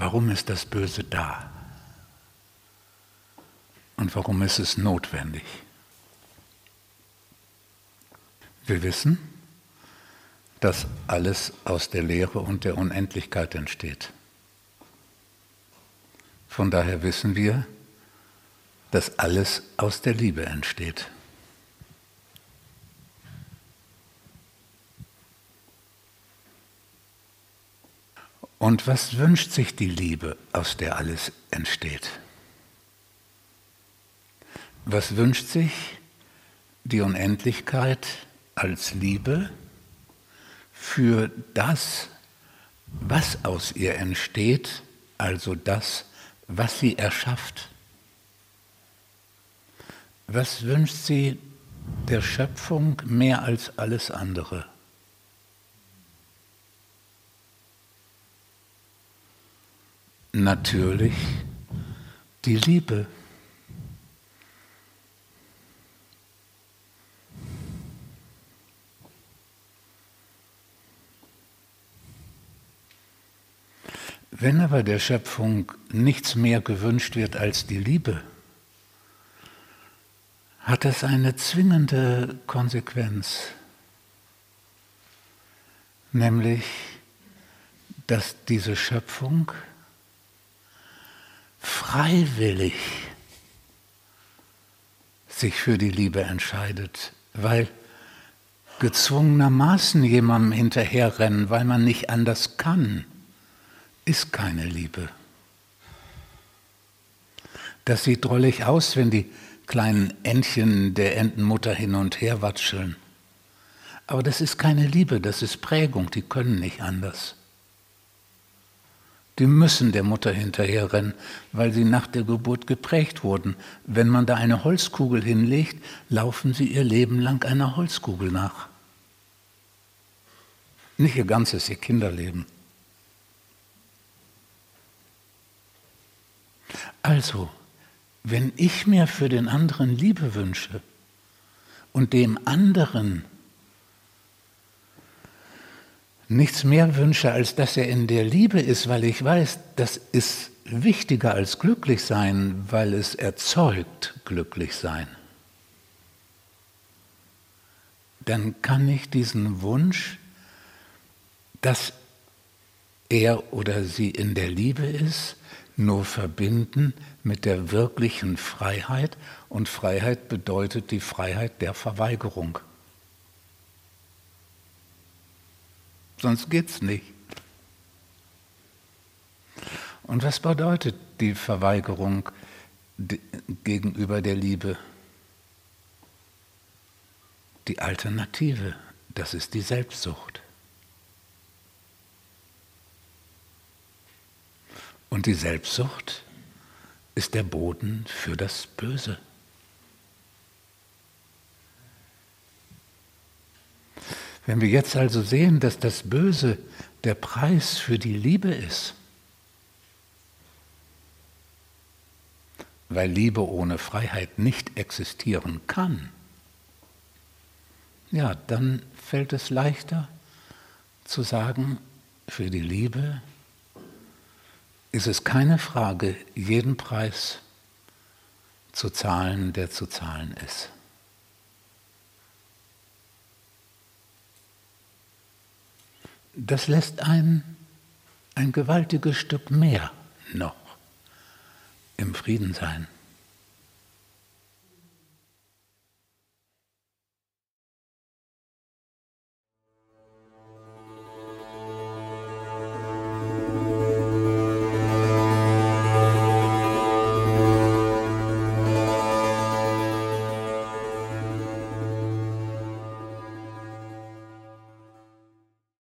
warum ist das Böse da? Und warum ist es notwendig? Wir wissen, dass alles aus der Lehre und der Unendlichkeit entsteht. Von daher wissen wir, dass alles aus der Liebe entsteht. Und was wünscht sich die Liebe, aus der alles entsteht? Was wünscht sich die Unendlichkeit als Liebe für das, was aus ihr entsteht, also das, was sie erschafft? Was wünscht sie der Schöpfung mehr als alles andere? Natürlich die Liebe. Wenn aber der Schöpfung nichts mehr gewünscht wird als die Liebe, hat es eine zwingende Konsequenz, nämlich dass diese Schöpfung freiwillig sich für die Liebe entscheidet, weil gezwungenermaßen jemandem hinterherrennen, weil man nicht anders kann, ist keine Liebe. Das sieht drollig aus, wenn die kleinen Entchen der Entenmutter hin und her watscheln. Aber das ist keine Liebe, das ist Prägung, die können nicht anders. Die müssen der Mutter hinterherrennen, weil sie nach der Geburt geprägt wurden. Wenn man da eine Holzkugel hinlegt, laufen sie ihr Leben lang einer Holzkugel nach. Nicht ihr ganzes, ihr Kinderleben. Also, wenn ich mir für den anderen Liebe wünsche und dem anderen nichts mehr wünsche, als dass er in der Liebe ist, weil ich weiß, das ist wichtiger als glücklich sein, weil es erzeugt glücklich sein, dann kann ich diesen Wunsch, dass er oder sie in der Liebe ist, nur verbinden mit der wirklichen Freiheit und Freiheit bedeutet die Freiheit der Verweigerung. Sonst geht es nicht. Und was bedeutet die Verweigerung gegenüber der Liebe? Die Alternative, das ist die Selbstsucht. Und die Selbstsucht ist der Boden für das Böse. Wenn wir jetzt also sehen, dass das Böse der Preis für die Liebe ist, weil Liebe ohne Freiheit nicht existieren kann, ja, dann fällt es leichter zu sagen, für die Liebe ist es keine Frage, jeden Preis zu zahlen, der zu zahlen ist. Das lässt ein, ein gewaltiges Stück mehr noch im Frieden sein.